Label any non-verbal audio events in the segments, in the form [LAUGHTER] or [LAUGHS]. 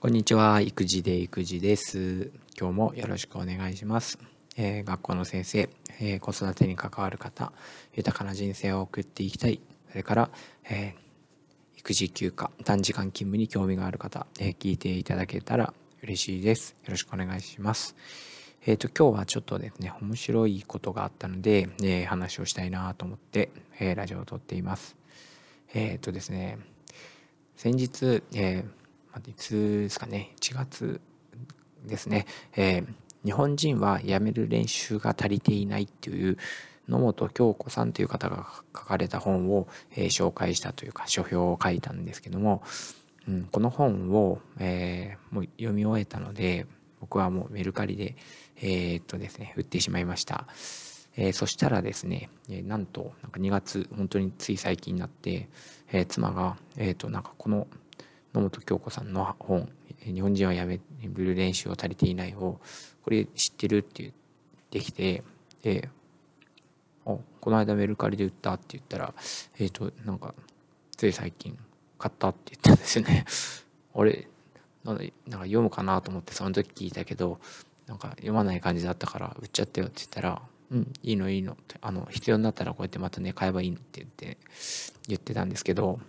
こんにちは、育児で育児です。今日もよろしくお願いします。えー、学校の先生、えー、子育てに関わる方、豊かな人生を送っていきたい。それから、えー、育児休暇、短時間勤務に興味がある方、え聞いていただけたら嬉しいです。よろしくお願いします。えっ、と、今日はちょっとですね、面白いことがあったので、え話をしたいなと思って、えラジオを撮っています。えっ、とですね、先日、えーいつですかね1月ですね、えー、日本人はやめる練習が足りていないっていう野本京子さんという方が書かれた本を、えー、紹介したというか書評を書いたんですけども、うん、この本を、えー、もう読み終えたので僕はもうメルカリでえー、っとですね売ってしまいました。えー、そしたらですね、えー、なんとなんか2月本当につい最近になって、えー、妻が、えー、となんかこの野本京子さんの本「日本人はやめる練習を足りていない」をこれ知ってるって言ってきてでお「この間メルカリで売った」って言ったらえっ、ー、となんかつい最近買ったって言ったんですよね。[LAUGHS] 俺なんか読むかなと思ってその時聞いたけどなんか読まない感じだったから売っちゃったよって言ったら「うんいいのいいの」ってあの必要になったらこうやってまたね買えばいいのって言って言ってたんですけど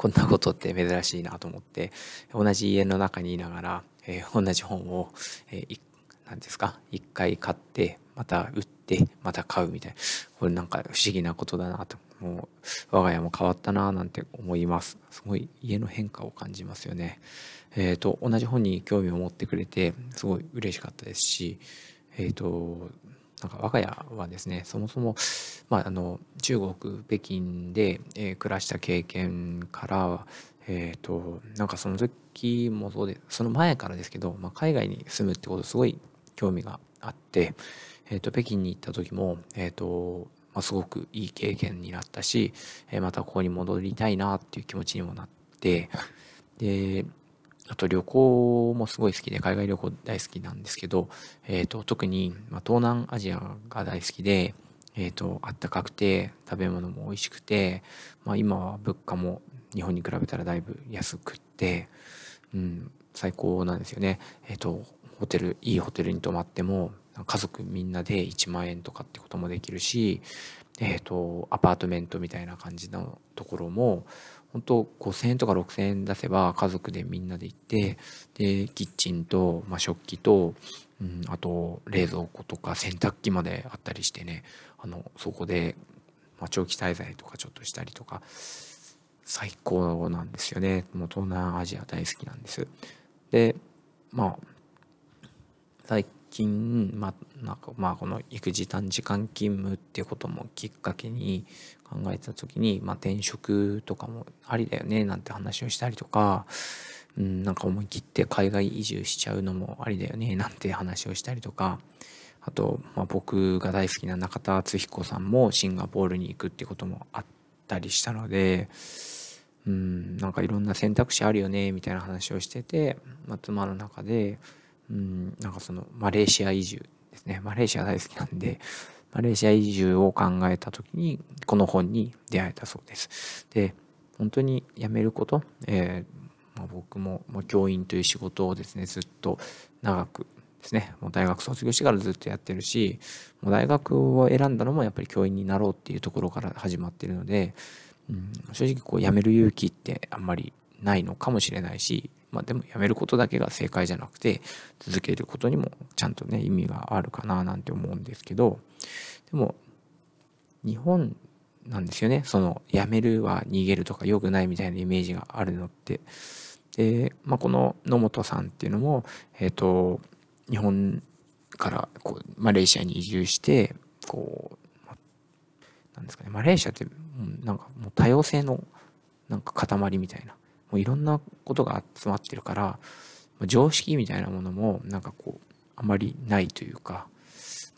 こんなことって珍しいなと思って同じ家の中にいながら、えー、同じ本を、えー、何ですか？一回買ってまた売ってまた買うみたいな。これなんか不思議なことだなと。もう我が家も変わったななんて思います。すごい家の変化を感じますよね。えっ、ー、と同じ本に興味を持ってくれてすごい嬉しかったですしえっ、ー、となんか我が家はですねそもそも、まあ、あの中国北京で、えー、暮らした経験からえっ、ー、となんかその時もそうでその前からですけど、まあ、海外に住むってことすごい興味があって、えーと、北京に行った時も、えーとまあ、すごくいい経験になったし、えー、またここに戻りたいなっていう気持ちにもなってであと旅行もすごい好きで、海外旅行大好きなんですけど、えっ、ー、と、特に、ま、東南アジアが大好きで、えっ、ー、と、あったかくて、食べ物も美味しくて、まあ、今は物価も日本に比べたらだいぶ安くって、うん、最高なんですよね。えっ、ー、と、ホテル、いいホテルに泊まっても、家族みんなで1万円とかってこともできるし、えっ、と、アパートメントみたいな感じのところも、本当5,000円とか6,000円出せば家族でみんなで行ってでキッチンと、まあ、食器と、うん、あと冷蔵庫とか洗濯機まであったりしてねあのそこで、まあ、長期滞在とかちょっとしたりとか最高なんですよね。もう東南アジア大好きなんです。でまあ最近、まあ、なんかまあこの育児短時間勤務っていうこともきっかけに考えた時に、まあ、転職とかもありだよねなんて話をしたりとか、うん、なんか思い切って海外移住しちゃうのもありだよね [LAUGHS] なんて話をしたりとかあと、まあ、僕が大好きな中田敦彦さんもシンガポールに行くってこともあったりしたので。うん、なんかいろんな選択肢あるよねみたいな話をしてて、まあ、妻の中でうん、なんかそのマレーシア移住ですね。マレーシア大好きなんで、マレーシア移住を考えた時に、この本に出会えたそうです。で、本当に辞めること、えー、まあ、僕も、まあ、教員という仕事をですね、ずっと長くですね、もう大学卒業してからずっとやってるし、もう大学を選んだのもやっぱり教員になろうっていうところから始まってるので、うん、正直こう辞める勇気ってあんまりないのかもしれないし、まあでもやめることだけが正解じゃなくて続けることにもちゃんとね意味があるかななんて思うんですけどでも日本なんですよね。そのやめるは逃げるとか良くないみたいなイメージがあるのって。で、まあ、この野本さんっていうのもえっ、ー、と日本からこうマレーシアに移住してこうなんですかねマレーシアってなんかもう多様性のなんか塊みたいな。もういろんなことが集まってるから常識みたいなものもなんかこうあまりないというか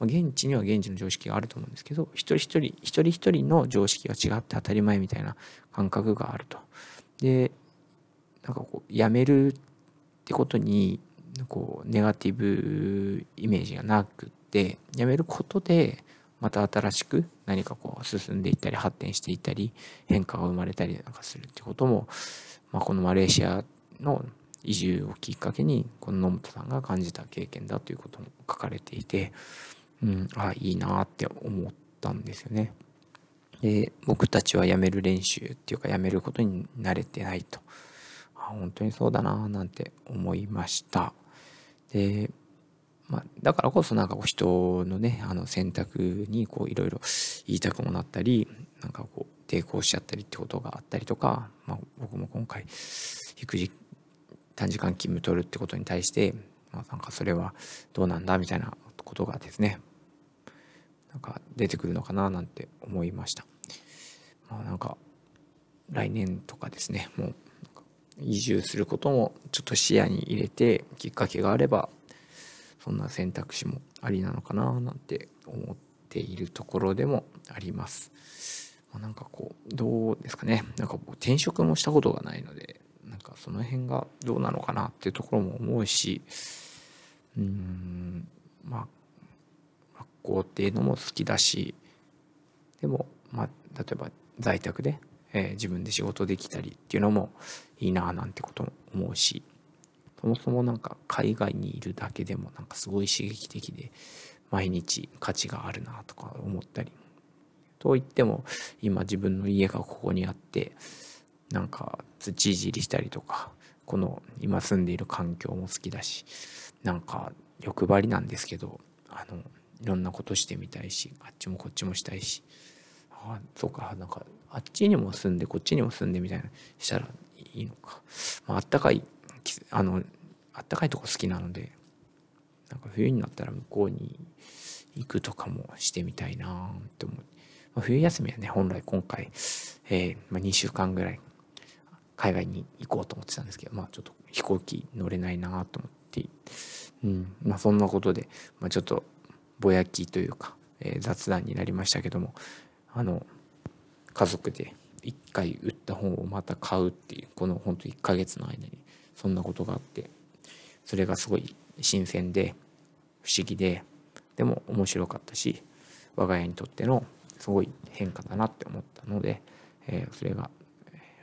現地には現地の常識があると思うんですけど一人一人一人一人の常識が違って当たり前みたいな感覚があると。でなんかこうやめるってことにこうネガティブイメージがなくってやめることでまた新しく何かこう進んでいったり発展していったり変化が生まれたりなんかするってこともまあ、このマレーシアの移住をきっかけにこの野本さんが感じた経験だということも書かれていて、うん、あいいなって思ったんですよね。で僕たちは辞める練習っていうか辞めることに慣れてないとあ本当にそうだななんて思いました。でまあ、だからこそなんかこう人のねあの選択にこういろいろ言いたくもなったりなんかこう抵抗しちゃったりってことがあったりとか、まあ、僕も今回育児短時間勤務取るってことに対して、まあ、なんかそれはどうなんだみたいなことがですねなんか出てくるのかななんて思いました。まあ、なんか来年とかですねもう移住することもちょっと視野に入れてきっかけがあればそんな選択肢もありなのかななんて思っているところでもあります。まあ、なんかこうどうですかね。なんか転職もしたことがないのでなんかその辺がどうなのかなっていうところも思うしうんまあ学校っていうのも好きだしでもまあ例えば在宅で、えー、自分で仕事できたりっていうのもいいななんてことも思うしそもそもなんか海外にいるだけでもなんかすごい刺激的で毎日価値があるなとか思ったりと言っても今自分の家がここにあってなんか土いじりしたりとかこの今住んでいる環境も好きだしなんか欲張りなんですけどあのいろんなことしてみたいしあっちもこっちもしたいしあそうかなんかあっちにも住んでこっちにも住んでみたいなしたらいいのか、まあったかいあのあったかいとこ好きなのでなんか冬になったら向こうに行くとかもしてみたいなって思う、まあ、冬休みはね本来今回、えーまあ、2週間ぐらい海外に行こうと思ってたんですけどまあちょっと飛行機乗れないなと思ってうんまあそんなことで、まあ、ちょっとぼやきというか、えー、雑談になりましたけどもあの家族で1回売った本をまた買うっていうこの本当1ヶ月の間にそんなことがあってそれがすごい新鮮で不思議ででも面白かったし我が家にとってのすごい変化だなって思ったので、えー、それが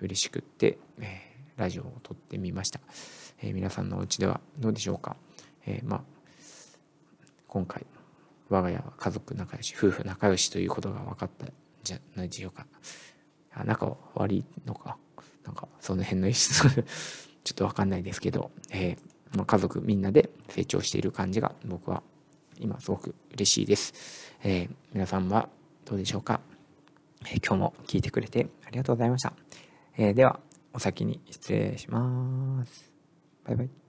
嬉しくって、えー、ラジオを撮ってみました、えー、皆さんのお家ではどうでしょうか、えまあ今回我が家は家族仲良し夫婦仲良しということが分かったんじゃないでしょうか。仲悪いのか？なんかその辺の [LAUGHS] ちょっと分かんないですけど、えーま家族みんなで成長している感じが僕は今すごく嬉しいです。え、皆さんはどうでしょうか、えー、今日も聞いてくれてありがとうございました。えー、では、お先に失礼します。バイバイ。